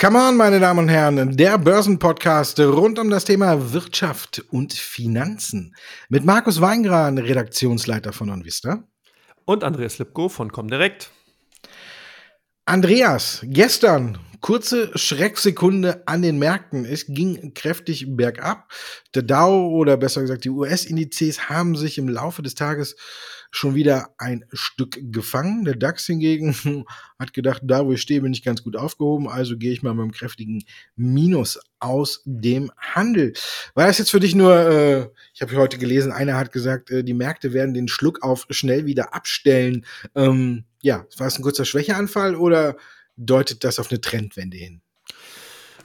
Come on, meine Damen und Herren, der Börsenpodcast rund um das Thema Wirtschaft und Finanzen mit Markus Weingran, Redaktionsleiter von OnVista. Und Andreas Lipko von Comdirect. Andreas, gestern kurze Schrecksekunde an den Märkten. Es ging kräftig bergab. Der Dow oder besser gesagt die US-Indizes haben sich im Laufe des Tages schon wieder ein Stück gefangen. Der DAX hingegen hat gedacht, da wo ich stehe, bin ich ganz gut aufgehoben, also gehe ich mal mit einem kräftigen Minus aus dem Handel. War das jetzt für dich nur, äh, ich habe heute gelesen, einer hat gesagt, äh, die Märkte werden den Schluck auf schnell wieder abstellen. Ähm, ja, war es ein kurzer Schwächeanfall oder deutet das auf eine Trendwende hin?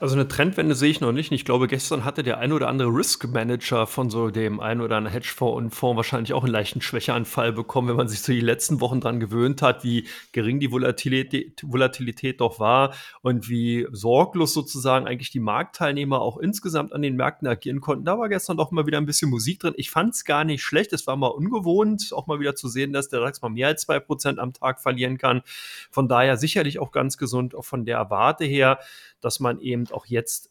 Also eine Trendwende sehe ich noch nicht. Ich glaube, gestern hatte der ein oder andere Risk Manager von so dem ein oder anderen Hedgefonds und Fonds wahrscheinlich auch einen leichten Schwächeanfall bekommen, wenn man sich so die letzten Wochen dran gewöhnt hat, wie gering die Volatilität, Volatilität doch war und wie sorglos sozusagen eigentlich die Marktteilnehmer auch insgesamt an den Märkten agieren konnten. Da war gestern doch mal wieder ein bisschen Musik drin. Ich fand es gar nicht schlecht. Es war mal ungewohnt, auch mal wieder zu sehen, dass der DAX mal mehr als zwei Prozent am Tag verlieren kann. Von daher sicherlich auch ganz gesund, auch von der Warte her dass man eben auch jetzt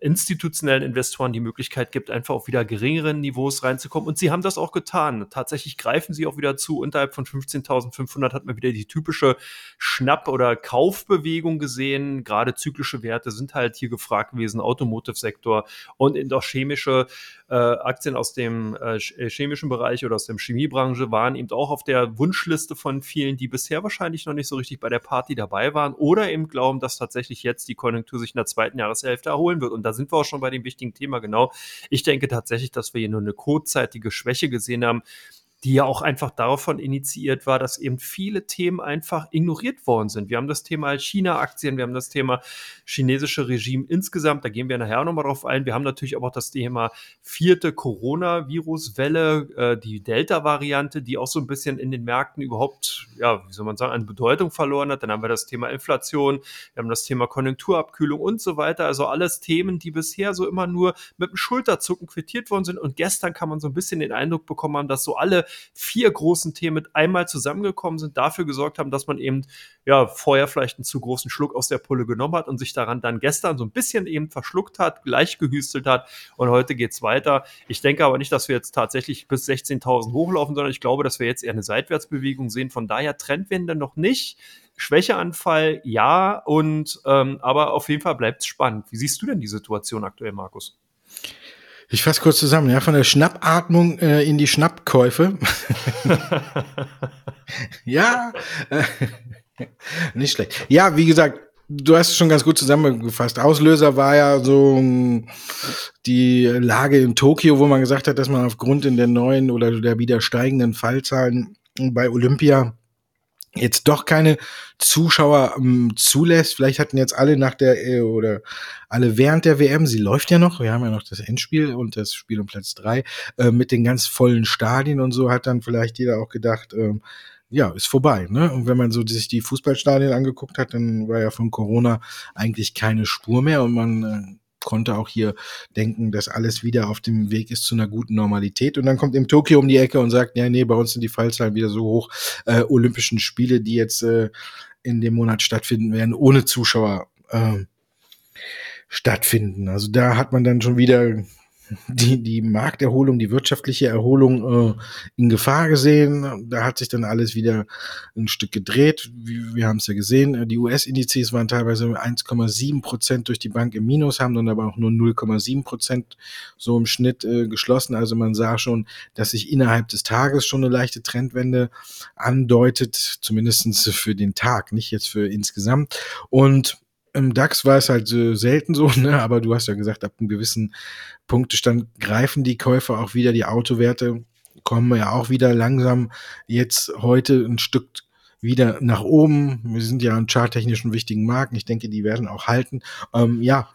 institutionellen Investoren die Möglichkeit gibt, einfach auf wieder geringeren Niveaus reinzukommen. Und sie haben das auch getan. Tatsächlich greifen sie auch wieder zu. Unterhalb von 15.500 hat man wieder die typische Schnapp- oder Kaufbewegung gesehen. Gerade zyklische Werte sind halt hier gefragt gewesen, Automotive-Sektor und auch chemische äh, Aktien aus dem äh, äh, chemischen Bereich oder aus der Chemiebranche waren eben auch auf der Wunschliste von vielen, die bisher wahrscheinlich noch nicht so richtig bei der Party dabei waren oder eben glauben, dass tatsächlich jetzt die Konjunktur sich in der zweiten Jahreshälfte erholt erholen wird. Und da sind wir auch schon bei dem wichtigen Thema genau. Ich denke tatsächlich, dass wir hier nur eine kurzzeitige Schwäche gesehen haben, die ja auch einfach davon initiiert war, dass eben viele Themen einfach ignoriert worden sind. Wir haben das Thema China-Aktien, wir haben das Thema chinesische Regime insgesamt, da gehen wir nachher nochmal drauf ein. Wir haben natürlich auch das Thema vierte Coronavirus-Welle, äh, die Delta-Variante, die auch so ein bisschen in den Märkten überhaupt, ja, wie soll man sagen, an Bedeutung verloren hat. Dann haben wir das Thema Inflation, wir haben das Thema Konjunkturabkühlung und so weiter. Also alles Themen, die bisher so immer nur mit dem Schulterzucken quittiert worden sind. Und gestern kann man so ein bisschen den Eindruck bekommen haben, dass so alle vier großen Themen einmal zusammengekommen sind, dafür gesorgt haben, dass man eben ja vorher vielleicht einen zu großen Schluck aus der Pulle genommen hat und sich daran dann gestern so ein bisschen eben verschluckt hat, gleich gehüstelt hat und heute geht's weiter. Ich denke aber nicht, dass wir jetzt tatsächlich bis 16.000 hochlaufen, sondern ich glaube, dass wir jetzt eher eine Seitwärtsbewegung sehen. Von daher Trendwende noch nicht. Schwächeanfall, ja, und ähm, aber auf jeden Fall bleibt es spannend. Wie siehst du denn die Situation aktuell, Markus? Ich fasse kurz zusammen, ja, von der Schnappatmung äh, in die Schnappkäufe. ja, äh, nicht schlecht. Ja, wie gesagt, du hast es schon ganz gut zusammengefasst. Auslöser war ja so ähm, die Lage in Tokio, wo man gesagt hat, dass man aufgrund in der neuen oder der wieder steigenden Fallzahlen bei Olympia jetzt doch keine Zuschauer ähm, zulässt. Vielleicht hatten jetzt alle nach der äh, oder alle während der WM, sie läuft ja noch, wir haben ja noch das Endspiel und das Spiel um Platz drei äh, mit den ganz vollen Stadien und so hat dann vielleicht jeder auch gedacht, ähm, ja, ist vorbei. Ne? Und wenn man so sich die Fußballstadien angeguckt hat, dann war ja von Corona eigentlich keine Spur mehr und man äh, konnte auch hier denken, dass alles wieder auf dem Weg ist zu einer guten Normalität. Und dann kommt im Tokio um die Ecke und sagt, ja, nee, bei uns sind die Fallzahlen wieder so hoch. Äh, Olympischen Spiele, die jetzt äh, in dem Monat stattfinden werden, ohne Zuschauer äh, stattfinden. Also da hat man dann schon wieder die, die Markterholung, die wirtschaftliche Erholung äh, in Gefahr gesehen. Da hat sich dann alles wieder ein Stück gedreht. Wir, wir haben es ja gesehen. Die US-Indizes waren teilweise 1,7 Prozent durch die Bank im Minus, haben dann aber auch nur 0,7 Prozent so im Schnitt äh, geschlossen. Also man sah schon, dass sich innerhalb des Tages schon eine leichte Trendwende andeutet, zumindestens für den Tag, nicht jetzt für insgesamt. Und im DAX war es halt äh, selten so, ne? aber du hast ja gesagt, ab einem gewissen Punktestand greifen die Käufer auch wieder, die Autowerte kommen ja auch wieder langsam jetzt heute ein Stück wieder nach oben. Wir sind ja an charttechnischen wichtigen Marken. Ich denke, die werden auch halten. Ähm, ja,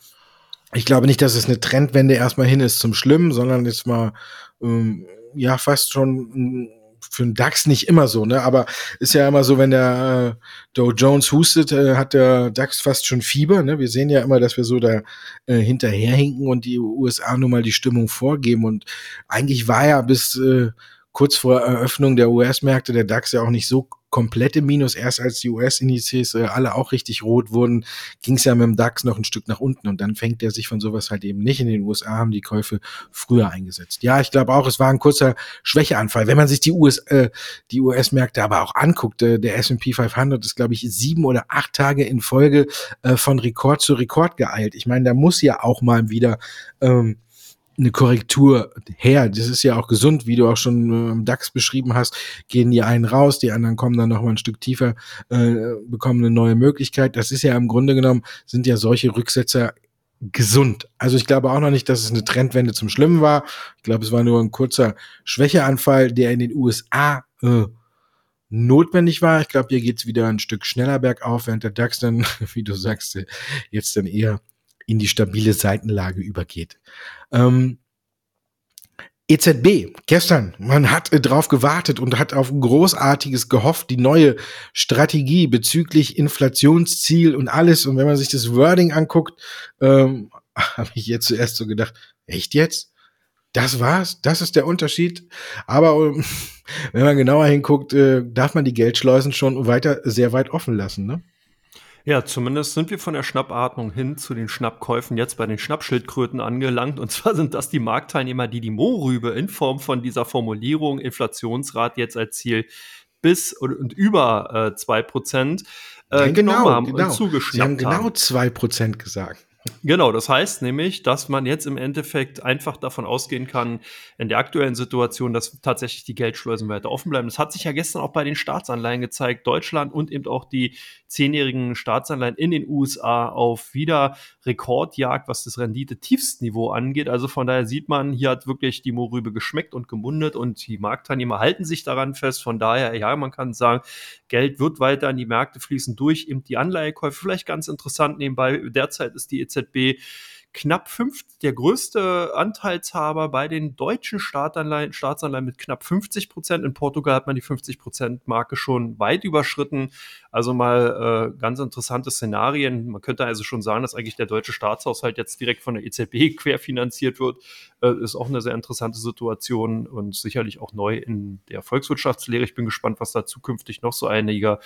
ich glaube nicht, dass es eine Trendwende erstmal hin ist zum Schlimmen, sondern jetzt mal ähm, ja fast schon für einen DAX nicht immer so, ne? Aber ist ja immer so, wenn der äh, Dow Jones hustet, äh, hat der DAX fast schon Fieber. Ne? Wir sehen ja immer, dass wir so da äh, hinterherhinken und die USA nun mal die Stimmung vorgeben. Und eigentlich war ja bis äh, kurz vor Eröffnung der US-Märkte der DAX ja auch nicht so komplett im Minus. Erst als die US-Indizes äh, alle auch richtig rot wurden, ging es ja mit dem DAX noch ein Stück nach unten und dann fängt er sich von sowas halt eben nicht. In den USA haben die Käufe früher eingesetzt. Ja, ich glaube auch, es war ein kurzer Schwächeanfall. Wenn man sich die US, äh, die US-Märkte aber auch anguckt, äh, der S&P 500 ist, glaube ich, sieben oder acht Tage in Folge äh, von Rekord zu Rekord geeilt. Ich meine, da muss ja auch mal wieder ähm, eine Korrektur her. Das ist ja auch gesund, wie du auch schon im DAX beschrieben hast. Gehen die einen raus, die anderen kommen dann noch mal ein Stück tiefer, äh, bekommen eine neue Möglichkeit. Das ist ja im Grunde genommen, sind ja solche Rücksetzer gesund. Also ich glaube auch noch nicht, dass es eine Trendwende zum Schlimmen war. Ich glaube, es war nur ein kurzer Schwächeanfall, der in den USA äh, notwendig war. Ich glaube, hier geht's wieder ein Stück schneller bergauf, während der DAX dann, wie du sagst, jetzt dann eher in die stabile Seitenlage übergeht. Ähm, EZB, gestern, man hat äh, drauf gewartet und hat auf Großartiges gehofft, die neue Strategie bezüglich Inflationsziel und alles. Und wenn man sich das Wording anguckt, ähm, habe ich jetzt zuerst so gedacht, echt jetzt? Das war's? Das ist der Unterschied? Aber ähm, wenn man genauer hinguckt, äh, darf man die Geldschleusen schon weiter sehr weit offen lassen, ne? Ja, zumindest sind wir von der Schnappatmung hin zu den Schnappkäufen jetzt bei den Schnappschildkröten angelangt. Und zwar sind das die Marktteilnehmer, die die Mohrrübe in Form von dieser Formulierung Inflationsrat jetzt als Ziel bis und, über äh, 2% äh, genau, haben genau. und zugeschnappt Sie haben genau 2% gesagt. Genau, das heißt nämlich, dass man jetzt im Endeffekt einfach davon ausgehen kann, in der aktuellen Situation, dass tatsächlich die Geldschleusen weiter offen bleiben. Das hat sich ja gestern auch bei den Staatsanleihen gezeigt. Deutschland und eben auch die zehnjährigen Staatsanleihen in den USA auf wieder Rekordjagd, was das Rendite-Tiefstniveau angeht. Also von daher sieht man, hier hat wirklich die Mohrrübe geschmeckt und gemundet und die Marktteilnehmer halten sich daran fest. Von daher, ja, man kann sagen, Geld wird weiter in die Märkte fließen durch eben die Anleihekäufe. Vielleicht ganz interessant nebenbei, derzeit ist die EZB knapp fünf, der größte Anteilshaber bei den deutschen Staatsanleihen, Staatsanleihen mit knapp 50 Prozent. In Portugal hat man die 50 Prozent Marke schon weit überschritten. Also mal äh, ganz interessante Szenarien. Man könnte also schon sagen, dass eigentlich der deutsche Staatshaushalt jetzt direkt von der EZB querfinanziert wird. Äh, ist auch eine sehr interessante Situation und sicherlich auch neu in der Volkswirtschaftslehre. Ich bin gespannt, was da zukünftig noch so einiger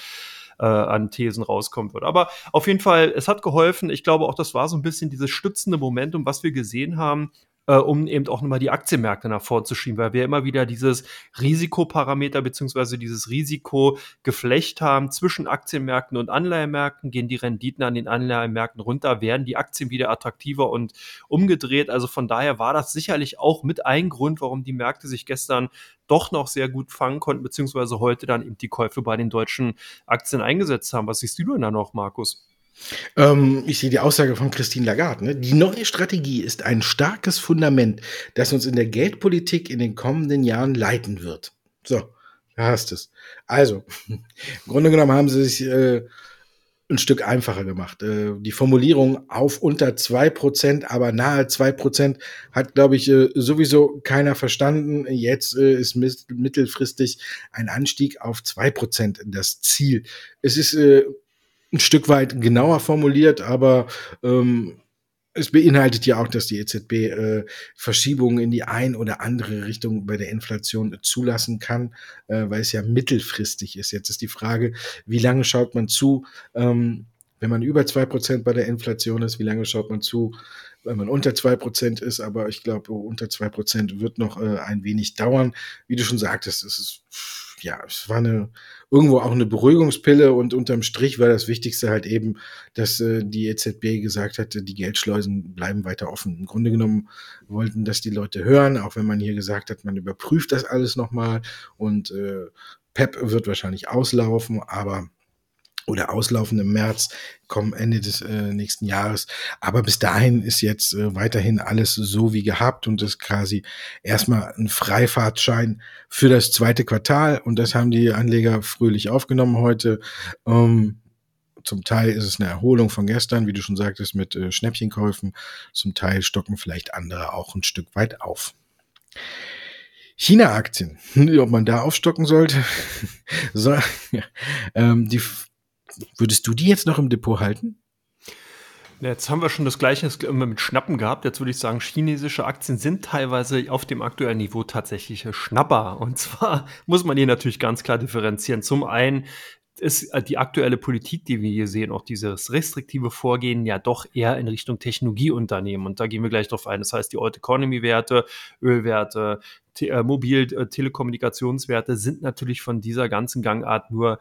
äh, an Thesen rauskommen wird. Aber auf jeden Fall, es hat geholfen. Ich glaube auch, das war so ein bisschen dieses stützende Momentum, was wir gesehen haben äh, um eben auch nochmal die Aktienmärkte nach vorzuschieben, weil wir immer wieder dieses Risikoparameter beziehungsweise dieses Risikogeflecht haben zwischen Aktienmärkten und Anleihemärkten. Gehen die Renditen an den Anleihemärkten runter, werden die Aktien wieder attraktiver und umgedreht. Also von daher war das sicherlich auch mit ein Grund, warum die Märkte sich gestern doch noch sehr gut fangen konnten, beziehungsweise heute dann eben die Käufe bei den deutschen Aktien eingesetzt haben. Was siehst du denn da noch, Markus? Ähm, ich sehe die Aussage von Christine Lagarde. Ne? Die neue Strategie ist ein starkes Fundament, das uns in der Geldpolitik in den kommenden Jahren leiten wird. So, da hast es. Also, im Grunde genommen haben sie sich äh, ein Stück einfacher gemacht. Äh, die Formulierung auf unter zwei Prozent, aber nahe zwei Prozent hat, glaube ich, äh, sowieso keiner verstanden. Jetzt äh, ist mittelfristig ein Anstieg auf zwei Prozent das Ziel. Es ist äh, ein Stück weit genauer formuliert, aber ähm, es beinhaltet ja auch, dass die EZB äh, Verschiebungen in die ein oder andere Richtung bei der Inflation zulassen kann, äh, weil es ja mittelfristig ist. Jetzt ist die Frage, wie lange schaut man zu, ähm, wenn man über zwei Prozent bei der Inflation ist, wie lange schaut man zu, wenn man unter zwei Prozent ist, aber ich glaube, unter zwei Prozent wird noch äh, ein wenig dauern. Wie du schon sagtest, es ist ja, es war eine irgendwo auch eine Beruhigungspille und unterm Strich war das Wichtigste halt eben, dass äh, die EZB gesagt hatte, die Geldschleusen bleiben weiter offen. Im Grunde genommen wollten das die Leute hören, auch wenn man hier gesagt hat, man überprüft das alles nochmal und äh, PEP wird wahrscheinlich auslaufen, aber oder auslaufen im März, kommen Ende des äh, nächsten Jahres. Aber bis dahin ist jetzt äh, weiterhin alles so wie gehabt und ist quasi erstmal ein Freifahrtschein für das zweite Quartal. Und das haben die Anleger fröhlich aufgenommen heute. Ähm, zum Teil ist es eine Erholung von gestern, wie du schon sagtest, mit äh, Schnäppchenkäufen. Zum Teil stocken vielleicht andere auch ein Stück weit auf. China-Aktien, ob man da aufstocken sollte. so, ja. ähm, die Würdest du die jetzt noch im Depot halten? Jetzt haben wir schon das Gleiche mit Schnappen gehabt. Jetzt würde ich sagen, chinesische Aktien sind teilweise auf dem aktuellen Niveau tatsächlich Schnapper. Und zwar muss man hier natürlich ganz klar differenzieren. Zum einen ist die aktuelle Politik, die wir hier sehen, auch dieses restriktive Vorgehen ja doch eher in Richtung Technologieunternehmen. Und da gehen wir gleich drauf ein. Das heißt, die Old Economy Werte, Ölwerte, äh, Mobil, äh, Telekommunikationswerte sind natürlich von dieser ganzen Gangart nur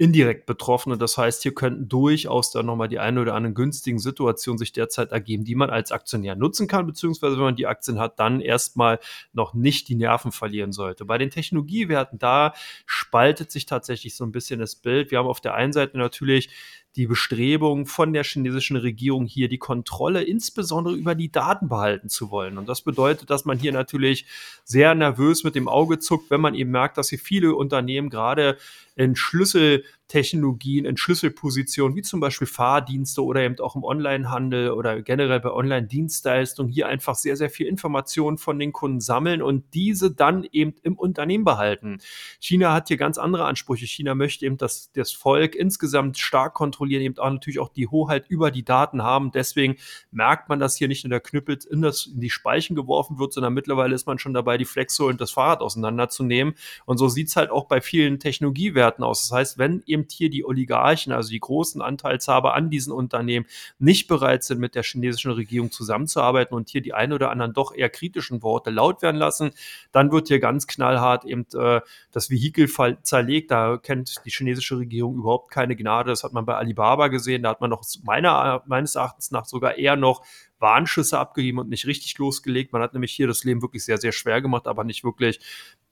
indirekt betroffen. Und das heißt, hier könnten durchaus dann nochmal die eine oder andere günstigen Situationen sich derzeit ergeben, die man als Aktionär nutzen kann, beziehungsweise wenn man die Aktien hat, dann erstmal noch nicht die Nerven verlieren sollte. Bei den Technologiewerten, da spaltet sich tatsächlich so ein bisschen das Bild. Wir haben auf der einen Seite natürlich die Bestrebung von der chinesischen Regierung hier die Kontrolle insbesondere über die Daten behalten zu wollen. Und das bedeutet, dass man hier natürlich sehr nervös mit dem Auge zuckt, wenn man eben merkt, dass hier viele Unternehmen gerade in Schlüsseltechnologien, in Schlüsselpositionen, wie zum Beispiel Fahrdienste oder eben auch im Onlinehandel oder generell bei Online-Dienstleistungen hier einfach sehr, sehr viel Informationen von den Kunden sammeln und diese dann eben im Unternehmen behalten. China hat hier ganz andere Ansprüche. China möchte eben, dass das Volk insgesamt stark kontrollieren, eben auch natürlich auch die Hoheit über die Daten haben. Deswegen merkt man, dass hier nicht nur der Knüppel in, das, in die Speichen geworfen wird, sondern mittlerweile ist man schon dabei, die Flexo und das Fahrrad auseinanderzunehmen. Und so sieht es halt auch bei vielen Technologiewerten Werten aus. Das heißt, wenn eben hier die Oligarchen, also die großen Anteilshaber an diesen Unternehmen, nicht bereit sind, mit der chinesischen Regierung zusammenzuarbeiten und hier die ein oder anderen doch eher kritischen Worte laut werden lassen, dann wird hier ganz knallhart eben äh, das Vehikel zerlegt. Da kennt die chinesische Regierung überhaupt keine Gnade. Das hat man bei Alibaba gesehen. Da hat man noch meiner, meines Erachtens nach sogar eher noch Warnschüsse abgegeben und nicht richtig losgelegt. Man hat nämlich hier das Leben wirklich sehr, sehr schwer gemacht, aber nicht wirklich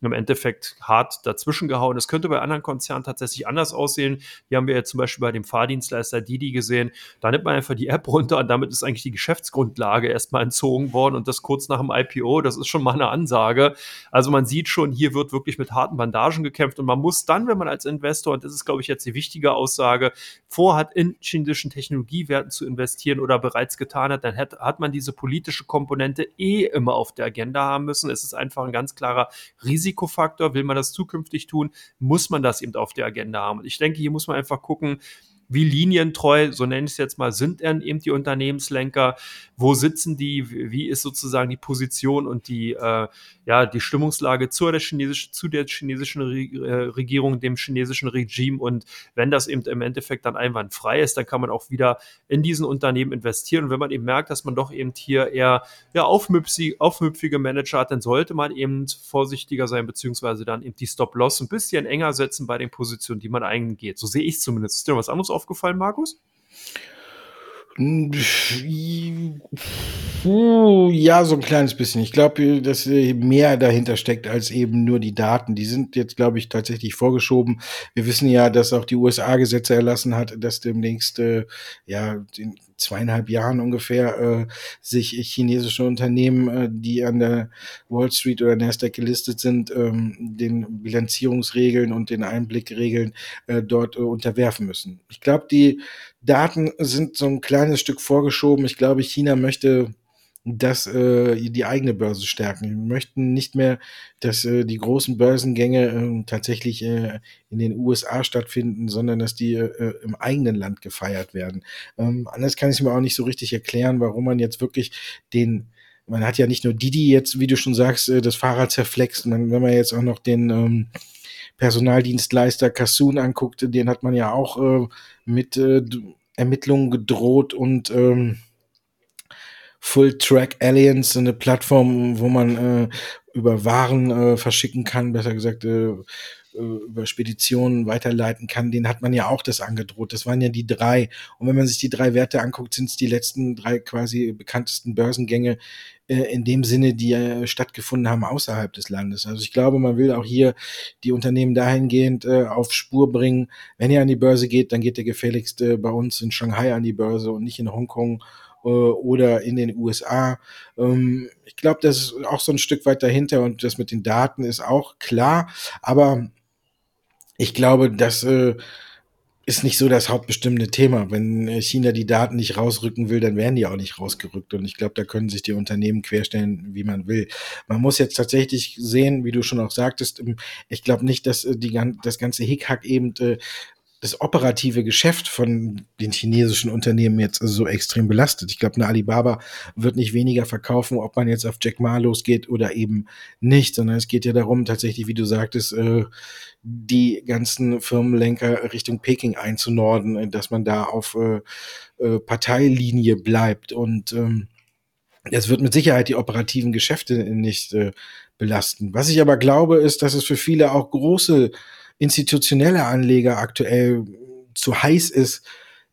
im Endeffekt hart dazwischen gehauen. Das könnte bei anderen Konzernen tatsächlich anders aussehen. Hier haben wir ja zum Beispiel bei dem Fahrdienstleister Didi gesehen. Da nimmt man einfach die App runter und damit ist eigentlich die Geschäftsgrundlage erstmal entzogen worden und das kurz nach dem IPO. Das ist schon mal eine Ansage. Also man sieht schon, hier wird wirklich mit harten Bandagen gekämpft und man muss dann, wenn man als Investor, und das ist glaube ich jetzt die wichtige Aussage, vorhat, in chinesischen Technologiewerten zu investieren oder bereits getan hat, dann hat, hat man diese politische Komponente eh immer auf der Agenda haben müssen. Es ist einfach ein ganz klarer Risikofaktor. Will man das zukünftig tun, muss man das eben auf der Agenda haben. Und ich denke, hier muss man einfach gucken, wie linientreu, so nenne ich es jetzt mal, sind denn eben die Unternehmenslenker? Wo sitzen die? Wie ist sozusagen die Position und die, äh, ja, die Stimmungslage zu der, chinesischen, zu der chinesischen äh, Regierung, dem chinesischen Regime? Und wenn das eben im Endeffekt dann einwandfrei ist, dann kann man auch wieder in diesen Unternehmen investieren. Und wenn man eben merkt, dass man doch eben hier eher ja, aufmüpfige, aufmüpfige Manager hat, dann sollte man eben vorsichtiger sein, beziehungsweise dann eben die Stop-Loss ein bisschen enger setzen bei den Positionen, die man eingeht. So sehe ich zumindest. Ist dir was anderes aufgefallen, Markus? Ja, so ein kleines bisschen. Ich glaube, dass mehr dahinter steckt als eben nur die Daten. Die sind jetzt, glaube ich, tatsächlich vorgeschoben. Wir wissen ja, dass auch die USA Gesetze erlassen hat, dass demnächst, äh, ja, in zweieinhalb Jahren ungefähr, äh, sich chinesische Unternehmen, äh, die an der Wall Street oder Nasdaq gelistet sind, ähm, den Bilanzierungsregeln und den Einblickregeln äh, dort äh, unterwerfen müssen. Ich glaube, die Daten sind so ein kleines Stück vorgeschoben. Ich glaube, China möchte dass äh, die eigene Börse stärken. Wir möchten nicht mehr, dass äh, die großen Börsengänge äh, tatsächlich äh, in den USA stattfinden, sondern dass die äh, im eigenen Land gefeiert werden. Ähm, anders kann ich mir auch nicht so richtig erklären, warum man jetzt wirklich den man hat ja nicht nur Didi jetzt, wie du schon sagst, äh, das Fahrrad zerflext, man, wenn man jetzt auch noch den ähm, Personaldienstleister Kassoon anguckt, den hat man ja auch äh, mit äh, Ermittlungen gedroht und ähm, Full Track Alliance, eine Plattform, wo man äh, über Waren äh, verschicken kann, besser gesagt, äh, äh, über Speditionen weiterleiten kann, den hat man ja auch das angedroht. Das waren ja die drei. Und wenn man sich die drei Werte anguckt, sind es die letzten drei quasi bekanntesten Börsengänge äh, in dem Sinne, die äh, stattgefunden haben außerhalb des Landes. Also ich glaube, man will auch hier die Unternehmen dahingehend auf Spur bringen. Wenn ihr an die Börse geht, dann geht ihr gefälligst bei uns in Shanghai an die Börse und nicht in Hongkong oder in den USA. Ähm, ich glaube, das ist auch so ein Stück weit dahinter und das mit den Daten ist auch klar. Aber ich glaube, das äh, ist nicht so das hauptbestimmende Thema. Wenn äh, China die Daten nicht rausrücken will, dann werden die auch nicht rausgerückt. Und ich glaube, da können sich die Unternehmen querstellen, wie man will. Man muss jetzt tatsächlich sehen, wie du schon auch sagtest, ähm, ich glaube nicht, dass äh, die, das ganze Hickhack eben äh, das operative Geschäft von den chinesischen Unternehmen jetzt so extrem belastet. Ich glaube, eine Alibaba wird nicht weniger verkaufen, ob man jetzt auf Jack Ma losgeht oder eben nicht, sondern es geht ja darum, tatsächlich, wie du sagtest, äh, die ganzen Firmenlenker Richtung Peking einzunorden, dass man da auf äh, äh, Parteilinie bleibt und ähm, es wird mit Sicherheit die operativen Geschäfte nicht belasten. Was ich aber glaube, ist, dass es für viele auch große institutionelle Anleger aktuell zu heiß ist,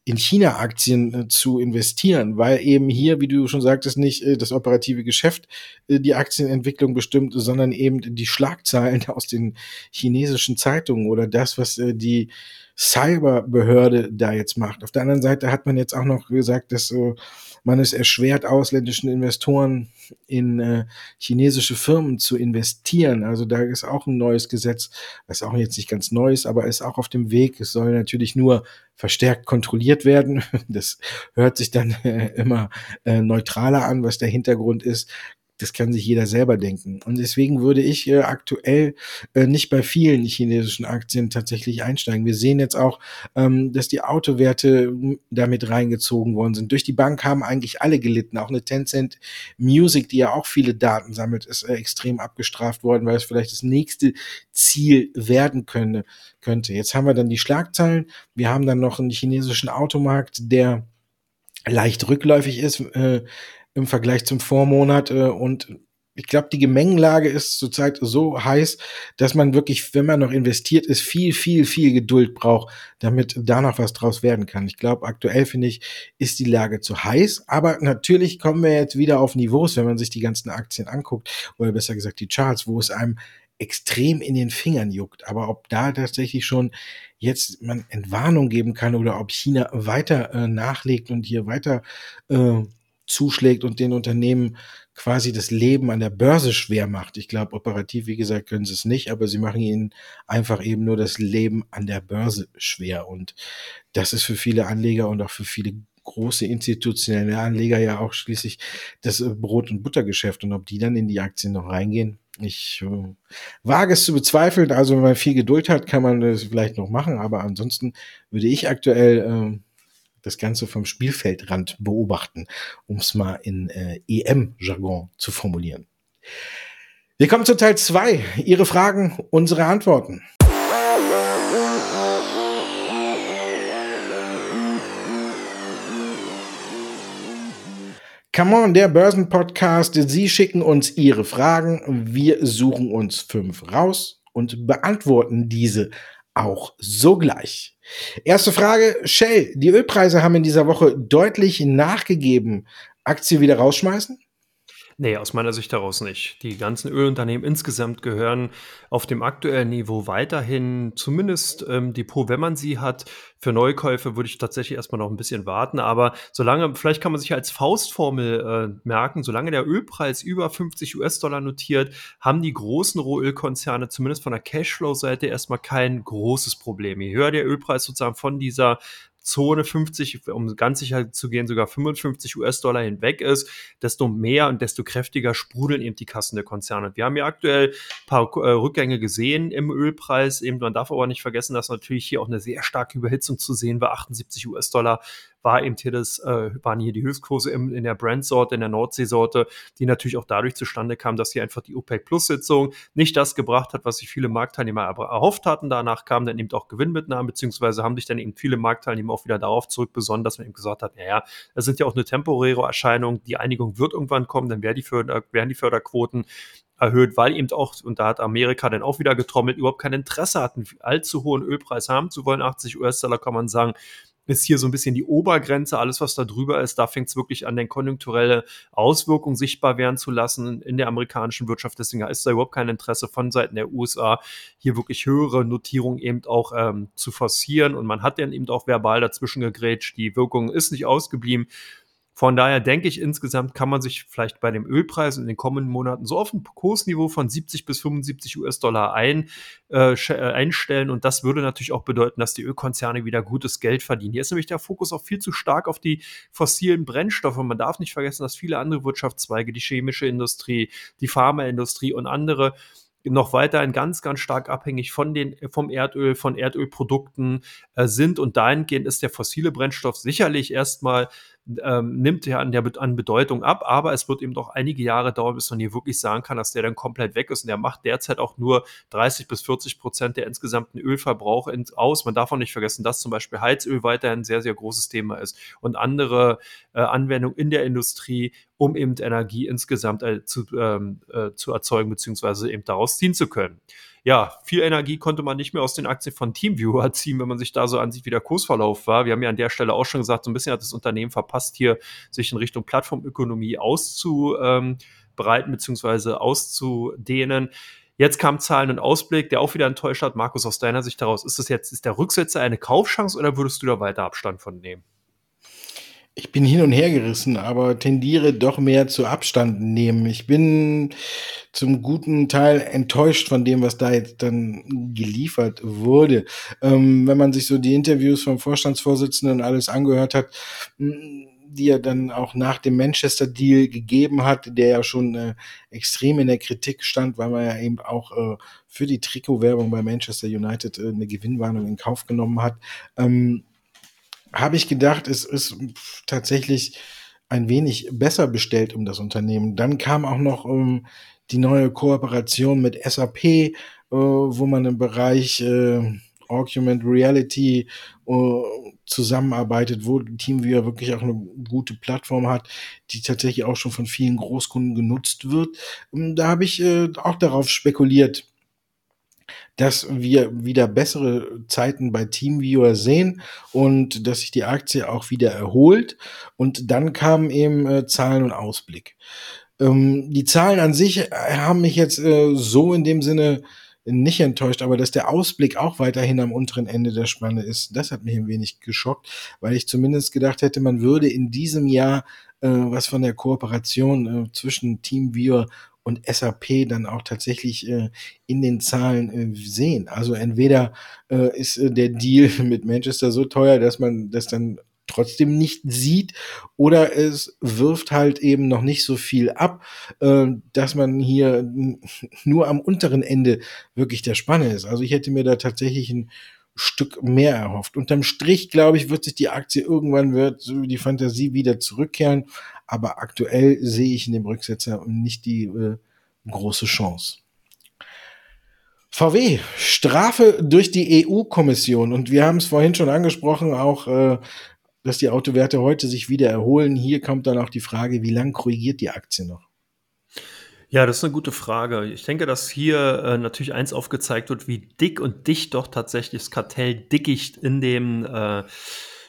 in China-Aktien äh, zu investieren, weil eben hier, wie du schon sagtest, nicht äh, das operative Geschäft äh, die Aktienentwicklung bestimmt, sondern eben die Schlagzeilen aus den chinesischen Zeitungen oder das, was die Cyberbehörde da jetzt macht. Auf der anderen Seite hat man jetzt auch noch gesagt, dass man es erschwert, ausländischen Investoren in äh, chinesische Firmen zu investieren. Also da ist auch ein neues Gesetz, was auch jetzt nicht ganz neu ist, aber ist auch auf dem Weg. Es soll natürlich nur verstärkt kontrolliert werden. Das hört sich dann äh, immer äh, neutraler an, was der Hintergrund ist das kann sich jeder selber denken. Und deswegen würde ich äh, aktuell äh, nicht bei vielen chinesischen Aktien tatsächlich einsteigen. Wir sehen jetzt auch, ähm, dass die Autowerte hm, damit reingezogen worden sind. Durch die Bank haben eigentlich alle gelitten. Auch eine Tencent Music, die ja auch viele Daten sammelt, ist äh, extrem abgestraft worden, weil es vielleicht das nächste Ziel werden könnte. könnte. Jetzt haben wir dann die Schlagzeilen. Wir haben dann noch einen chinesischen Automarkt, der leicht rückläufig ist. Äh, im Vergleich zum Vormonat. Äh, und ich glaube, die Gemengenlage ist zurzeit so heiß, dass man wirklich, wenn man noch investiert ist, viel, viel, viel Geduld braucht, damit da noch was draus werden kann. Ich glaube, aktuell finde ich, ist die Lage zu heiß. Aber natürlich kommen wir jetzt wieder auf Niveaus, wenn man sich die ganzen Aktien anguckt, oder besser gesagt die Charts, wo es einem extrem in den Fingern juckt. Aber ob da tatsächlich schon jetzt man Entwarnung geben kann oder ob China weiter äh, nachlegt und hier weiter äh, zuschlägt und den Unternehmen quasi das Leben an der Börse schwer macht. Ich glaube, operativ, wie gesagt, können sie es nicht, aber sie machen ihnen einfach eben nur das Leben an der Börse schwer. Und das ist für viele Anleger und auch für viele große institutionelle Anleger ja auch schließlich das äh, Brot- und Buttergeschäft. Und ob die dann in die Aktien noch reingehen, ich äh, wage es zu bezweifeln. Also wenn man viel Geduld hat, kann man das vielleicht noch machen. Aber ansonsten würde ich aktuell äh, das Ganze vom Spielfeldrand beobachten, um es mal in äh, EM-Jargon zu formulieren. Wir kommen zu Teil 2. Ihre Fragen, unsere Antworten. Come on, der Börsenpodcast. Sie schicken uns Ihre Fragen. Wir suchen uns fünf raus und beantworten diese auch sogleich. Erste Frage, Shell. Die Ölpreise haben in dieser Woche deutlich nachgegeben. Aktie wieder rausschmeißen? Nee, aus meiner Sicht heraus nicht. Die ganzen Ölunternehmen insgesamt gehören auf dem aktuellen Niveau weiterhin zumindest ähm, Depot, wenn man sie hat. Für Neukäufe würde ich tatsächlich erstmal noch ein bisschen warten. Aber solange, vielleicht kann man sich als Faustformel äh, merken, solange der Ölpreis über 50 US-Dollar notiert, haben die großen Rohölkonzerne zumindest von der Cashflow-Seite erstmal kein großes Problem. Je höher der Ölpreis sozusagen von dieser Zone 50, um ganz sicher zu gehen, sogar 55 US-Dollar hinweg ist, desto mehr und desto kräftiger sprudeln eben die Kassen der Konzerne. Wir haben ja aktuell ein paar äh, Rückgänge gesehen im Ölpreis. Eben, man darf aber nicht vergessen, dass natürlich hier auch eine sehr starke Überhitzung zu sehen war. 78 US-Dollar war eben hier das, äh, waren hier die Höchstkurse im, in der Brand-Sorte, in der Nordseesorte, die natürlich auch dadurch zustande kam, dass hier einfach die OPEC-Plus-Sitzung nicht das gebracht hat, was sich viele Marktteilnehmer erhofft hatten. Danach kam dann eben auch Gewinnmitnahmen, beziehungsweise haben sich dann eben viele Marktteilnehmer auch wieder darauf zurückbesonnen, dass man eben gesagt hat, naja, das sind ja auch eine temporäre Erscheinung, die Einigung wird irgendwann kommen, dann werden die, Förder, werden die Förderquoten erhöht, weil eben auch, und da hat Amerika dann auch wieder getrommelt, überhaupt kein Interesse hatten, allzu hohen Ölpreis haben zu wollen. 80 US-Dollar kann man sagen, ist hier so ein bisschen die Obergrenze. Alles, was da drüber ist, da fängt es wirklich an, den konjunkturelle Auswirkungen sichtbar werden zu lassen in der amerikanischen Wirtschaft. Deswegen ist da überhaupt kein Interesse von Seiten der USA, hier wirklich höhere Notierungen eben auch ähm, zu forcieren. Und man hat dann eben auch verbal dazwischen gegrätscht. Die Wirkung ist nicht ausgeblieben. Von daher denke ich, insgesamt kann man sich vielleicht bei dem Ölpreis in den kommenden Monaten so auf ein Kursniveau von 70 bis 75 US-Dollar ein, äh, äh, einstellen. Und das würde natürlich auch bedeuten, dass die Ölkonzerne wieder gutes Geld verdienen. Hier ist nämlich der Fokus auch viel zu stark auf die fossilen Brennstoffe. Man darf nicht vergessen, dass viele andere Wirtschaftszweige, die chemische Industrie, die Pharmaindustrie und andere noch weiterhin ganz, ganz stark abhängig von den, vom Erdöl, von Erdölprodukten äh, sind. Und dahingehend ist der fossile Brennstoff sicherlich erstmal ähm, nimmt ja an, der, an Bedeutung ab, aber es wird eben doch einige Jahre dauern, bis man hier wirklich sagen kann, dass der dann komplett weg ist. Und der macht derzeit auch nur 30 bis 40 Prozent der insgesamten Ölverbrauch in, aus. Man darf auch nicht vergessen, dass zum Beispiel Heizöl weiterhin ein sehr, sehr großes Thema ist und andere äh, Anwendungen in der Industrie, um eben Energie insgesamt äh, zu, ähm, äh, zu erzeugen, beziehungsweise eben daraus ziehen zu können ja, viel Energie konnte man nicht mehr aus den Aktien von Teamviewer ziehen, wenn man sich da so ansieht, wie der Kursverlauf war. Wir haben ja an der Stelle auch schon gesagt, so ein bisschen hat das Unternehmen verpasst, hier sich in Richtung Plattformökonomie auszubreiten bzw. auszudehnen. Jetzt kam Zahlen und Ausblick, der auch wieder enttäuscht hat. Markus, aus deiner Sicht daraus, ist das jetzt, ist der Rücksetzer eine Kaufchance oder würdest du da weiter Abstand von nehmen? Ich bin hin und her gerissen, aber tendiere doch mehr zu Abstand nehmen. Ich bin zum guten Teil enttäuscht von dem, was da jetzt dann geliefert wurde. Ähm, wenn man sich so die Interviews vom Vorstandsvorsitzenden alles angehört hat, die er dann auch nach dem Manchester-Deal gegeben hat, der ja schon äh, extrem in der Kritik stand, weil man ja eben auch äh, für die Trikotwerbung bei Manchester United äh, eine Gewinnwarnung in Kauf genommen hat. Ähm, habe ich gedacht, es ist tatsächlich ein wenig besser bestellt um das Unternehmen. Dann kam auch noch um, ähm, die neue Kooperation mit SAP, äh, wo man im Bereich äh, Augmented Reality äh, zusammenarbeitet, wo TeamViewer wirklich auch eine gute Plattform hat, die tatsächlich auch schon von vielen Großkunden genutzt wird. Ähm, da habe ich äh, auch darauf spekuliert, dass wir wieder bessere Zeiten bei TeamViewer sehen und dass sich die Aktie auch wieder erholt. Und dann kamen eben äh, Zahlen und Ausblick. Ähm, die Zahlen an sich äh, haben mich jetzt äh, so in dem Sinne nicht enttäuscht, aber dass der Ausblick auch weiterhin am unteren Ende der Spanne ist, das hat mich ein wenig geschockt, weil ich zumindest gedacht hätte, man würde in diesem Jahr äh, was von der Kooperation äh, zwischen TeamViewer und SAP dann auch tatsächlich äh, in den Zahlen äh, sehen. Also entweder äh, ist äh, der Deal mit Manchester so teuer, dass man das dann trotzdem nicht sieht oder es wirft halt eben noch nicht so viel ab, äh, dass man hier nur am unteren Ende wirklich der Spanne ist. Also ich hätte mir da tatsächlich ein Stück mehr erhofft. Unterm Strich, glaube ich, wird sich die Aktie irgendwann wird so die Fantasie wieder zurückkehren. Aber aktuell sehe ich in dem Rücksetzer nicht die äh, große Chance. VW, Strafe durch die EU-Kommission. Und wir haben es vorhin schon angesprochen, auch, äh, dass die Autowerte heute sich wieder erholen. Hier kommt dann auch die Frage, wie lang korrigiert die Aktie noch? Ja, das ist eine gute Frage. Ich denke, dass hier äh, natürlich eins aufgezeigt wird, wie dick und dicht doch tatsächlich das Kartell dickicht in dem äh,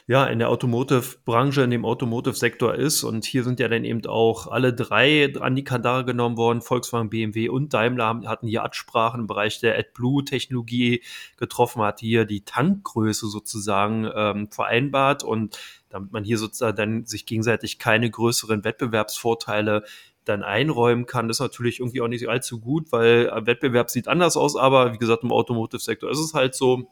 ja, in der Automotive-Branche, in dem Automotive-Sektor ist. Und hier sind ja dann eben auch alle drei an die Kandare genommen worden. Volkswagen, BMW und Daimler haben, hatten hier Absprachen im Bereich der AdBlue-Technologie getroffen, hat hier die Tankgröße sozusagen ähm, vereinbart und damit man hier sozusagen dann sich gegenseitig keine größeren Wettbewerbsvorteile dann einräumen kann, ist natürlich irgendwie auch nicht allzu gut, weil Wettbewerb sieht anders aus, aber wie gesagt, im Automotive-Sektor ist es halt so.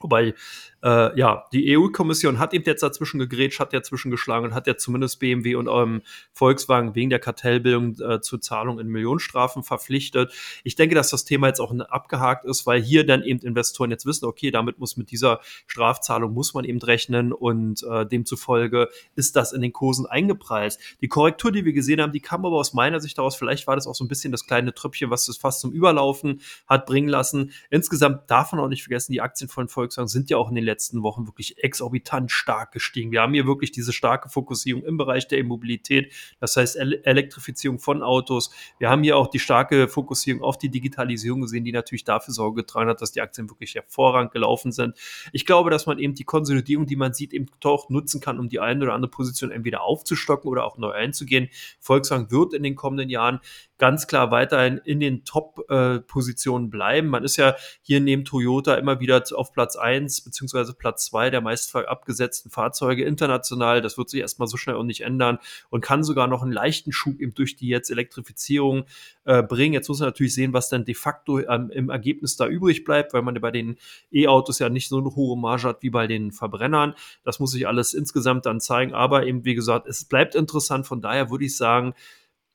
Wobei äh, ja, die EU-Kommission hat eben jetzt dazwischen gegrätscht, hat dazwischen geschlagen und hat ja zumindest BMW und ähm, Volkswagen wegen der Kartellbildung äh, zur Zahlung in Millionenstrafen verpflichtet. Ich denke, dass das Thema jetzt auch abgehakt ist, weil hier dann eben Investoren jetzt wissen, okay, damit muss mit dieser Strafzahlung muss man eben rechnen und äh, demzufolge ist das in den Kursen eingepreist. Die Korrektur, die wir gesehen haben, die kam aber aus meiner Sicht daraus, vielleicht war das auch so ein bisschen das kleine Tröpfchen, was das fast zum Überlaufen hat bringen lassen. Insgesamt darf man auch nicht vergessen, die Aktien von Volkswagen sind ja auch in den letzten Wochen wirklich exorbitant stark gestiegen. Wir haben hier wirklich diese starke Fokussierung im Bereich der Immobilität, das heißt Elektrifizierung von Autos. Wir haben hier auch die starke Fokussierung auf die Digitalisierung gesehen, die natürlich dafür Sorge getragen hat, dass die Aktien wirklich hervorragend gelaufen sind. Ich glaube, dass man eben die Konsolidierung, die man sieht, eben doch nutzen kann, um die eine oder andere Position entweder aufzustocken oder auch neu einzugehen. Volkswagen wird in den kommenden Jahren ganz klar weiterhin in den Top-Positionen bleiben. Man ist ja hier neben Toyota immer wieder auf Platz 1 beziehungsweise Platz 2 der meist abgesetzten Fahrzeuge international. Das wird sich erstmal so schnell auch nicht ändern und kann sogar noch einen leichten Schub eben durch die jetzt Elektrifizierung äh, bringen. Jetzt muss man natürlich sehen, was dann de facto ähm, im Ergebnis da übrig bleibt, weil man bei den E-Autos ja nicht so eine hohe Marge hat wie bei den Verbrennern. Das muss sich alles insgesamt dann zeigen. Aber eben, wie gesagt, es bleibt interessant. Von daher würde ich sagen,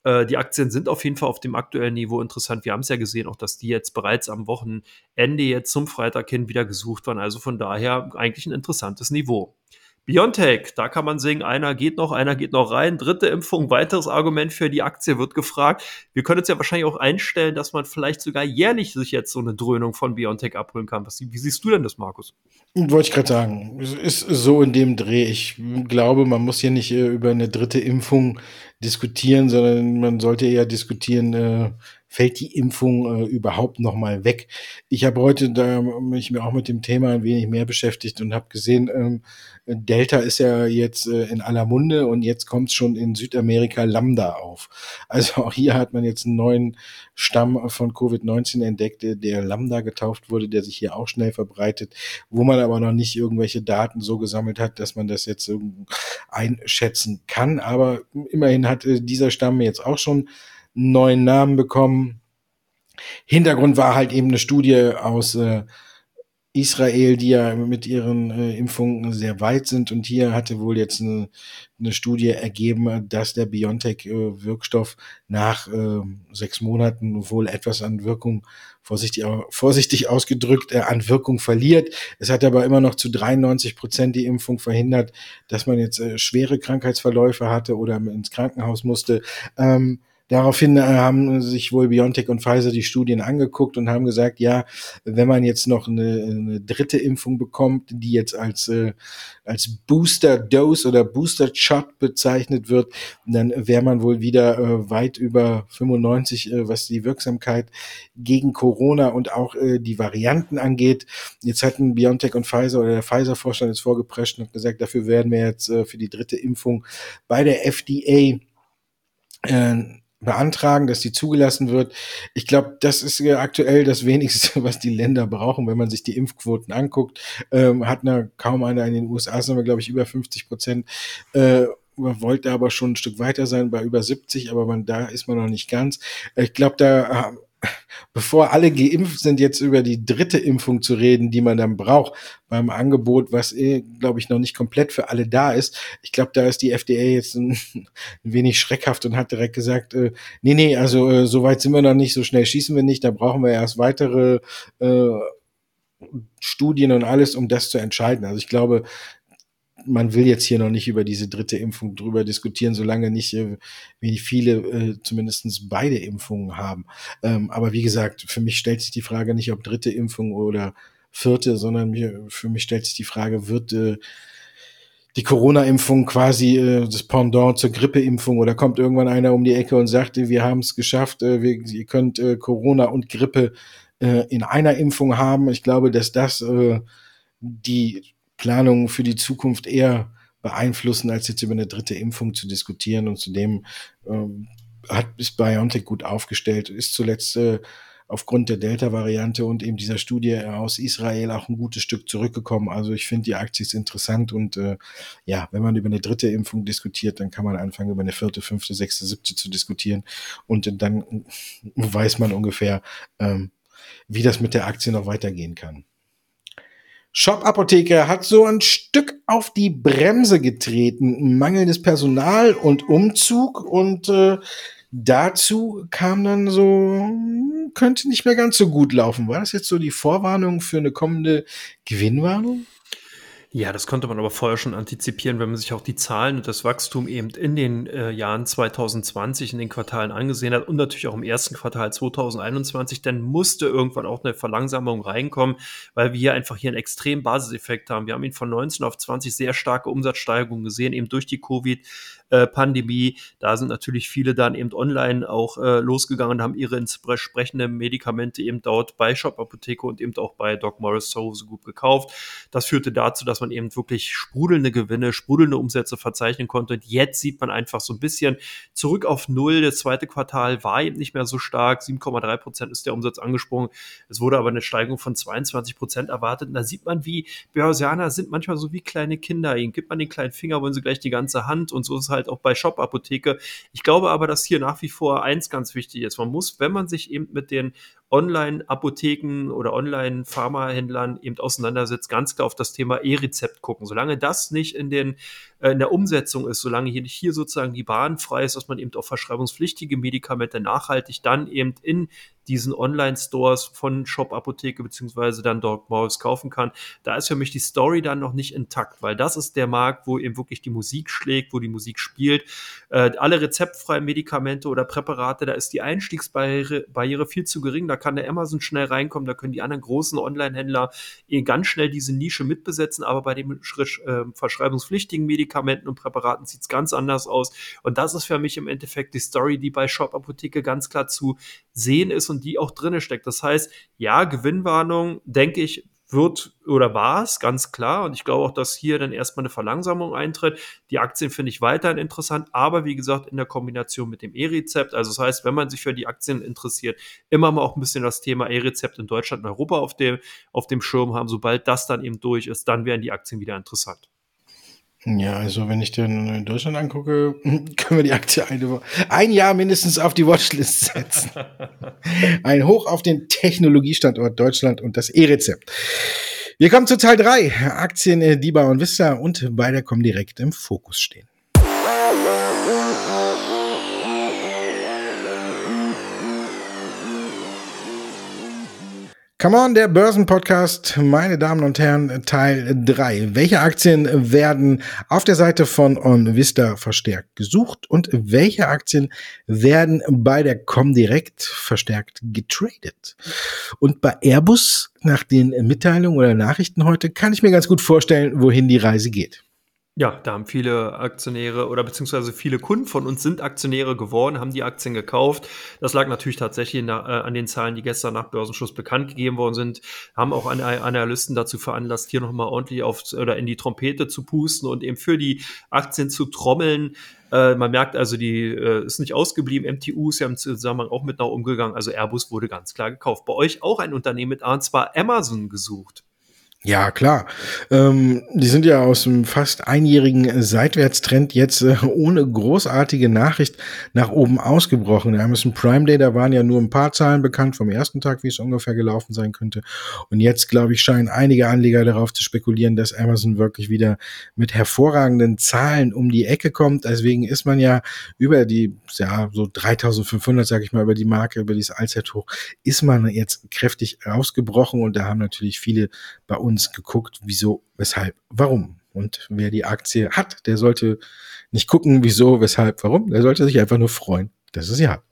Äh, die Aktien sind auf jeden Fall auf dem aktuellen Niveau interessant. Wir haben es ja gesehen, auch dass die jetzt bereits am Wochenende jetzt zum Freitag hin wieder gesucht waren. Also von daher eigentlich ein interessantes Niveau. Biontech, da kann man sehen, einer geht noch, einer geht noch rein. Dritte Impfung, weiteres Argument für die Aktie wird gefragt. Wir können uns ja wahrscheinlich auch einstellen, dass man vielleicht sogar jährlich sich jetzt so eine Dröhnung von Biontech abholen kann. Was, wie siehst du denn das, Markus? Wollte ich gerade sagen. Es ist so in dem Dreh. Ich glaube, man muss hier nicht äh, über eine dritte Impfung diskutieren, sondern man sollte eher diskutieren, äh, fällt die Impfung äh, überhaupt noch mal weg. Ich habe heute da mich mir auch mit dem Thema ein wenig mehr beschäftigt und habe gesehen, ähm, Delta ist ja jetzt äh, in aller Munde und jetzt kommt schon in Südamerika Lambda auf. Also auch hier hat man jetzt einen neuen Stamm von Covid-19 entdeckt, der Lambda getauft wurde, der sich hier auch schnell verbreitet, wo man aber noch nicht irgendwelche Daten so gesammelt hat, dass man das jetzt einschätzen kann. Aber immerhin hat äh, dieser Stamm jetzt auch schon einen neuen Namen bekommen. Hintergrund war halt eben eine Studie aus äh, Israel, die ja mit ihren äh, Impfungen sehr weit sind. Und hier hatte wohl jetzt eine, eine Studie ergeben, dass der BioNTech-Wirkstoff äh, nach äh, sechs Monaten wohl etwas an Wirkung, vorsichtig, vorsichtig ausgedrückt, äh, an Wirkung verliert. Es hat aber immer noch zu 93 Prozent die Impfung verhindert, dass man jetzt äh, schwere Krankheitsverläufe hatte oder ins Krankenhaus musste. Ähm, Daraufhin äh, haben sich wohl BioNTech und Pfizer die Studien angeguckt und haben gesagt, ja, wenn man jetzt noch eine, eine dritte Impfung bekommt, die jetzt als, äh, als Booster Dose oder Booster Shot bezeichnet wird, dann wäre man wohl wieder äh, weit über 95, äh, was die Wirksamkeit gegen Corona und auch äh, die Varianten angeht. Jetzt hatten BioNTech und Pfizer oder der Pfizer-Vorstand jetzt vorgeprescht und gesagt, dafür werden wir jetzt äh, für die dritte Impfung bei der FDA beantragen, dass die zugelassen wird. Ich glaube, das ist aktuell das wenigste, was die Länder brauchen, wenn man sich die Impfquoten anguckt. Ähm, hat na, kaum einer in den USA, sind wir, glaube ich, über 50 Prozent. Äh, man wollte aber schon ein Stück weiter sein, bei über 70, aber man, da ist man noch nicht ganz. Ich glaube, da bevor alle geimpft sind, jetzt über die dritte Impfung zu reden, die man dann braucht beim Angebot, was, eh, glaube ich, noch nicht komplett für alle da ist. Ich glaube, da ist die FDA jetzt ein, ein, wenig schreckhaft und hat direkt gesagt, äh, nee, nee, also äh, so weit sind wir noch nicht, so schnell schießen wir nicht, da brauchen wir erst weitere äh, Studien und alles, um das zu entscheiden. Also ich glaube, man will jetzt hier noch nicht über diese dritte Impfung drüber diskutieren, solange nicht äh, wenig viele äh, zumindest beide Impfungen haben. Ähm, aber wie gesagt, für mich stellt sich die Frage nicht, ob dritte Impfung oder vierte, sondern mir, für mich stellt sich die Frage, wird äh, die Corona-Impfung quasi äh, das Pendant zur Grippeimpfung oder kommt irgendwann einer um die Ecke und sagt, wir haben es geschafft, äh, wir, ihr könnt äh, Corona und Grippe äh, in einer Impfung haben. Ich glaube, dass das äh, die Planungen für die Zukunft eher beeinflussen, als jetzt über eine dritte Impfung zu diskutieren. Und zudem ähm, hat ist BioNTech gut aufgestellt, ist zuletzt äh, aufgrund der Delta-Variante und eben dieser Studie aus Israel auch ein gutes Stück zurückgekommen. Also ich finde die Aktie ist interessant und äh, ja, wenn man über eine dritte Impfung diskutiert, dann kann man anfangen, über eine vierte, fünfte, sechste, siebte zu diskutieren und dann weiß man ungefähr, ähm, wie das mit der Aktie noch weitergehen kann. Shop Apotheke hat so ein Stück auf die Bremse getreten. Mangelndes Personal und Umzug und äh, dazu kam dann so, könnte nicht mehr ganz so gut laufen. War das jetzt so die Vorwarnung für eine kommende Gewinnwarnung? Ja, das konnte man aber vorher schon antizipieren, wenn man sich auch die Zahlen und das Wachstum eben in den äh, Jahren 2020 in den Quartalen angesehen hat und natürlich auch im ersten Quartal 2021, dann musste irgendwann auch eine Verlangsamung reinkommen, weil wir einfach hier einen extremen Basiseffekt haben. Wir haben ihn von 19 auf 20 sehr starke Umsatzsteigerungen gesehen, eben durch die Covid äh, Pandemie. Da sind natürlich viele dann eben online auch äh, losgegangen und haben ihre entsprechenden Medikamente eben dort bei Shop Apotheke und eben auch bei Doc Morris so gut gekauft. Das führte dazu, dass man eben wirklich sprudelnde Gewinne, sprudelnde Umsätze verzeichnen konnte. Und jetzt sieht man einfach so ein bisschen zurück auf Null. Das zweite Quartal war eben nicht mehr so stark. 7,3 Prozent ist der Umsatz angesprungen. Es wurde aber eine Steigerung von 22 Prozent erwartet. Und da sieht man, wie Börsianer sind manchmal so wie kleine Kinder. Ihnen gibt man den kleinen Finger, wollen sie gleich die ganze Hand. Und so ist halt auch bei Shop Apotheke. Ich glaube aber, dass hier nach wie vor eins ganz wichtig ist. Man muss, wenn man sich eben mit den Online-Apotheken oder Online-Pharmahändlern eben auseinandersetzt, ganz klar auf das Thema E-Rezept gucken. Solange das nicht in, den, äh, in der Umsetzung ist, solange hier nicht hier sozusagen die Bahn frei ist, dass man eben auch verschreibungspflichtige Medikamente nachhaltig dann eben in diesen Online-Stores von Shop Apotheke beziehungsweise dann Dog Morris kaufen kann, da ist für mich die Story dann noch nicht intakt, weil das ist der Markt, wo eben wirklich die Musik schlägt, wo die Musik spielt. Äh, alle rezeptfreien Medikamente oder Präparate, da ist die Einstiegsbarriere Barriere viel zu gering. Da kann der Amazon schnell reinkommen, da können die anderen großen Online-Händler ganz schnell diese Nische mitbesetzen, aber bei den äh, verschreibungspflichtigen Medikamenten und Präparaten sieht es ganz anders aus. Und das ist für mich im Endeffekt die Story, die bei Shop Apotheke ganz klar zu sehen ist und die auch drinne steckt. Das heißt, ja, Gewinnwarnung, denke ich, wird oder war es, ganz klar. Und ich glaube auch, dass hier dann erstmal eine Verlangsamung eintritt. Die Aktien finde ich weiterhin interessant, aber wie gesagt, in der Kombination mit dem E-Rezept. Also das heißt, wenn man sich für die Aktien interessiert, immer mal auch ein bisschen das Thema E-Rezept in Deutschland und Europa auf dem, auf dem Schirm haben. Sobald das dann eben durch ist, dann werden die Aktien wieder interessant. Ja, also wenn ich den in Deutschland angucke, können wir die Aktie eine, ein Jahr mindestens auf die Watchlist setzen. ein Hoch auf den Technologiestandort Deutschland und das E-Rezept. Wir kommen zu Teil 3. Aktien, äh, DIBA und Vista und beide kommen direkt im Fokus stehen. Come on, der Börsenpodcast, meine Damen und Herren, Teil 3. Welche Aktien werden auf der Seite von OnVista verstärkt gesucht und welche Aktien werden bei der Comdirect verstärkt getradet? Und bei Airbus, nach den Mitteilungen oder Nachrichten heute, kann ich mir ganz gut vorstellen, wohin die Reise geht. Ja, da haben viele Aktionäre oder beziehungsweise viele Kunden von uns sind Aktionäre geworden, haben die Aktien gekauft. Das lag natürlich tatsächlich nach, äh, an den Zahlen, die gestern nach Börsenschluss bekannt gegeben worden sind. Haben auch Analysten dazu veranlasst, hier nochmal ordentlich auf oder in die Trompete zu pusten und eben für die Aktien zu trommeln. Äh, man merkt also, die äh, ist nicht ausgeblieben. MTU ist ja im Zusammenhang auch mit nach umgegangen. Also Airbus wurde ganz klar gekauft. Bei euch auch ein Unternehmen mit A, und zwar Amazon gesucht. Ja, klar. Ähm, die sind ja aus einem fast einjährigen Seitwärtstrend jetzt äh, ohne großartige Nachricht nach oben ausgebrochen. Der Amazon Prime Day, da waren ja nur ein paar Zahlen bekannt vom ersten Tag, wie es ungefähr gelaufen sein könnte. Und jetzt, glaube ich, scheinen einige Anleger darauf zu spekulieren, dass Amazon wirklich wieder mit hervorragenden Zahlen um die Ecke kommt. Deswegen ist man ja über die, ja, so 3500, sage ich mal, über die Marke, über dieses Allzeithoch, ist man jetzt kräftig rausgebrochen. Und da haben natürlich viele bei uns uns geguckt, wieso, weshalb, warum. Und wer die Aktie hat, der sollte nicht gucken, wieso, weshalb, warum. Der sollte sich einfach nur freuen, dass es sie hat.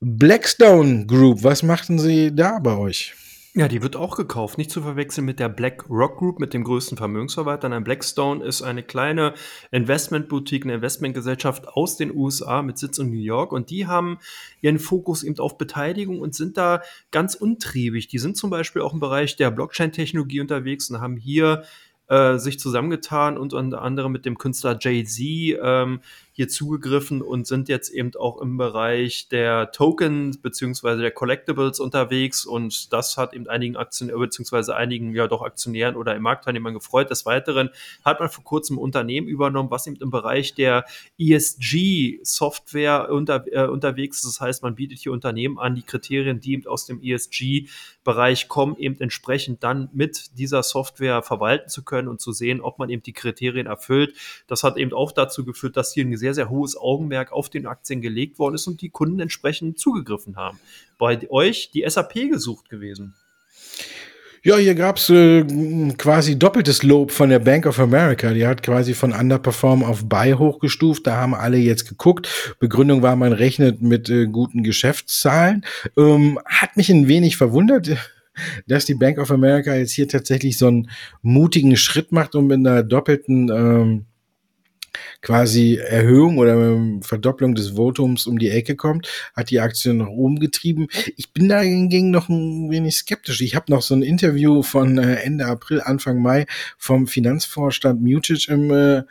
Blackstone Group, was machten Sie da bei euch? Ja, die wird auch gekauft. Nicht zu verwechseln mit der Black Rock Group, mit dem größten Vermögensverwalter. Nein, Blackstone ist eine kleine Investmentboutique, eine Investmentgesellschaft aus den USA mit Sitz in New York. Und die haben ihren Fokus eben auf Beteiligung und sind da ganz untriebig. Die sind zum Beispiel auch im Bereich der Blockchain-Technologie unterwegs und haben hier äh, sich zusammengetan und unter anderem mit dem Künstler Jay-Z ähm, hier zugegriffen und sind jetzt eben auch im Bereich der Token beziehungsweise der Collectibles unterwegs und das hat eben einigen Aktionären beziehungsweise einigen ja doch Aktionären oder Marktteilnehmern gefreut. Des Weiteren hat man vor kurzem ein Unternehmen übernommen, was eben im Bereich der ESG-Software unter, äh, unterwegs ist. Das heißt, man bietet hier Unternehmen an, die Kriterien, die eben aus dem ESG-Bereich kommen, eben entsprechend dann mit dieser Software verwalten zu können und zu sehen, ob man eben die Kriterien erfüllt. Das hat eben auch dazu geführt, dass hier ein sehr, sehr hohes Augenmerk auf den Aktien gelegt worden ist und die Kunden entsprechend zugegriffen haben. Bei euch die SAP gesucht gewesen. Ja, hier gab's äh, quasi doppeltes Lob von der Bank of America. Die hat quasi von Underperform auf Buy hochgestuft. Da haben alle jetzt geguckt. Begründung war, man rechnet mit äh, guten Geschäftszahlen. Ähm, hat mich ein wenig verwundert dass die Bank of America jetzt hier tatsächlich so einen mutigen Schritt macht und mit einer doppelten ähm, quasi Erhöhung oder Verdopplung des Votums um die Ecke kommt, hat die Aktie nach oben getrieben. Ich bin da hingegen noch ein wenig skeptisch. Ich habe noch so ein Interview von äh, Ende April, Anfang Mai vom Finanzvorstand Mutic im, äh,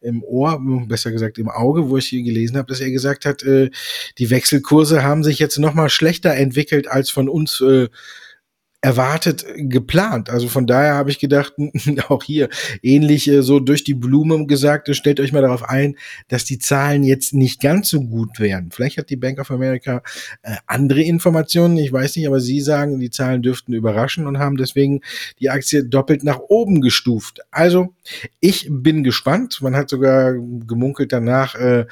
im Ohr, besser gesagt im Auge, wo ich hier gelesen habe, dass er gesagt hat, äh, die Wechselkurse haben sich jetzt noch mal schlechter entwickelt als von uns äh, erwartet geplant. Also von daher habe ich gedacht, auch hier ähnlich äh, so durch die Blume gesagt, stellt euch mal darauf ein, dass die Zahlen jetzt nicht ganz so gut werden. Vielleicht hat die Bank of America äh, andere Informationen, ich weiß nicht, aber sie sagen, die Zahlen dürften überraschen und haben deswegen die Aktie doppelt nach oben gestuft. Also ich bin gespannt. Man hat sogar gemunkelt danach, äh,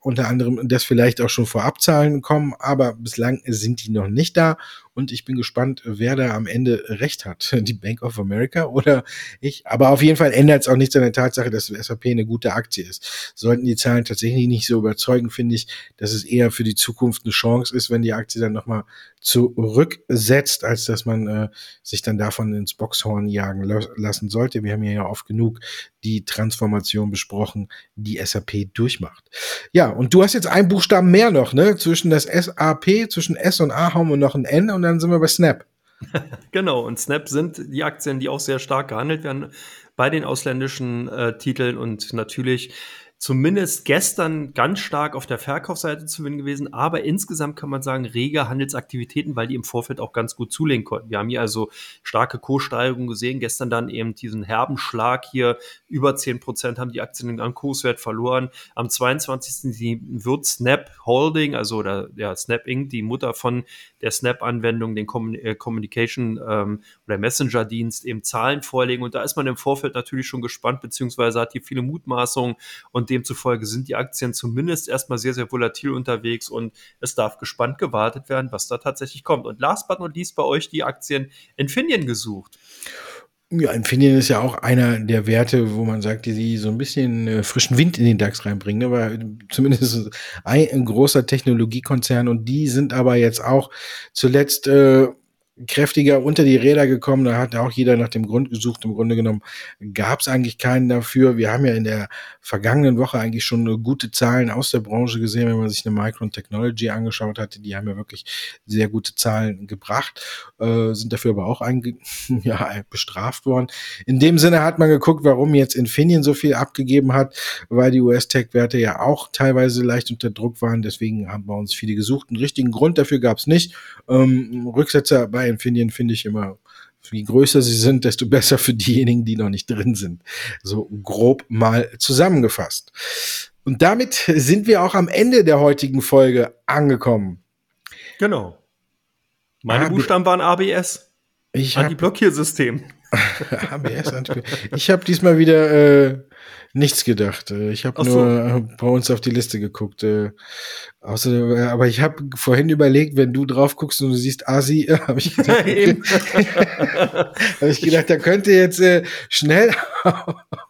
unter anderem, dass vielleicht auch schon Vorabzahlen kommen, aber bislang sind die noch nicht da und ich bin gespannt, wer da am Ende recht hat. Die Bank of America oder ich. Aber auf jeden Fall ändert es auch nichts an der Tatsache, dass SAP eine gute Aktie ist. Sollten die Zahlen tatsächlich nicht so überzeugen, finde ich, dass es eher für die Zukunft eine Chance ist, wenn die Aktie dann nochmal zurücksetzt, als dass man äh, sich dann davon ins Boxhorn jagen lassen sollte. Wir haben ja oft genug die Transformation besprochen, die SAP durchmacht. Ja, und du hast jetzt einen Buchstaben mehr noch, ne? Zwischen das SAP, zwischen S und A haben wir noch ein N und dann sind wir bei Snap. genau, und Snap sind die Aktien, die auch sehr stark gehandelt werden bei den ausländischen äh, Titeln und natürlich zumindest gestern ganz stark auf der Verkaufsseite zu gewinnen gewesen, aber insgesamt kann man sagen, rege Handelsaktivitäten, weil die im Vorfeld auch ganz gut zulegen konnten. Wir haben hier also starke Kurssteigerungen gesehen, gestern dann eben diesen herben Schlag hier, über 10 Prozent haben die Aktien an Kurswert verloren. Am 22. wird Snap Holding, also der, ja, Snap Inc., die Mutter von der Snap-Anwendung, den äh, Communication ähm, oder Messenger-Dienst eben Zahlen vorlegen und da ist man im Vorfeld natürlich schon gespannt, beziehungsweise hat hier viele Mutmaßungen und demzufolge sind die Aktien zumindest erstmal sehr, sehr volatil unterwegs und es darf gespannt gewartet werden, was da tatsächlich kommt. Und last but not least bei euch die Aktien Infineon gesucht. Ja, Infineon ist ja auch einer der Werte, wo man sagt, die so ein bisschen äh, frischen Wind in den DAX reinbringen. Ne? Aber zumindest ein, ein großer Technologiekonzern und die sind aber jetzt auch zuletzt äh, kräftiger unter die Räder gekommen. Da hat auch jeder nach dem Grund gesucht. Im Grunde genommen gab es eigentlich keinen dafür. Wir haben ja in der vergangenen Woche eigentlich schon gute Zahlen aus der Branche gesehen, wenn man sich eine Micron Technology angeschaut hatte. Die haben ja wirklich sehr gute Zahlen gebracht, äh, sind dafür aber auch ja, bestraft worden. In dem Sinne hat man geguckt, warum jetzt Infineon so viel abgegeben hat, weil die US-Tech-Werte ja auch teilweise leicht unter Druck waren. Deswegen haben wir uns viele gesucht. Einen richtigen Grund dafür gab es nicht. Ähm, Rücksetzer bei Infineon finde ich immer, je größer sie sind, desto besser für diejenigen, die noch nicht drin sind. So grob mal zusammengefasst. Und damit sind wir auch am Ende der heutigen Folge angekommen. Genau. Meine AB Buchstaben waren ABS. Ich Anti-Blockiersystem. ABS, Ich habe diesmal wieder äh, nichts gedacht. Äh, ich habe so. nur bei uns auf die Liste geguckt. Äh, außer, äh, aber ich habe vorhin überlegt, wenn du drauf guckst und du siehst Asi, habe ich gedacht, hab ich gedacht, da könnte jetzt äh, schnell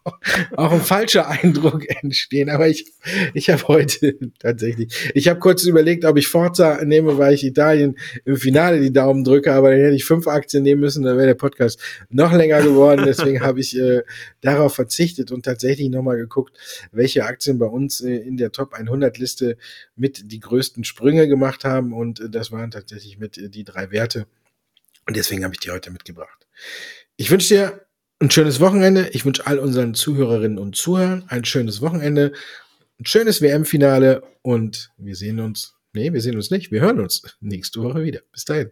auch ein falscher Eindruck entstehen. Aber ich, ich habe heute tatsächlich, ich habe kurz überlegt, ob ich Forza nehme, weil ich Italien im Finale die Daumen drücke, aber dann hätte ich fünf Aktien nehmen müssen, dann wäre der Podcast noch länger geworden. Deswegen habe ich äh, darauf verzichtet und tatsächlich nochmal geguckt, welche Aktien bei uns äh, in der Top 100 Liste mit die größten Sprünge gemacht haben. Und äh, das waren tatsächlich mit äh, die drei Werte. Und deswegen habe ich die heute mitgebracht. Ich wünsche dir ein schönes Wochenende. Ich wünsche all unseren Zuhörerinnen und Zuhörern ein schönes Wochenende, ein schönes WM-Finale und wir sehen uns. Nee, wir sehen uns nicht. Wir hören uns nächste Woche wieder. Bis dahin.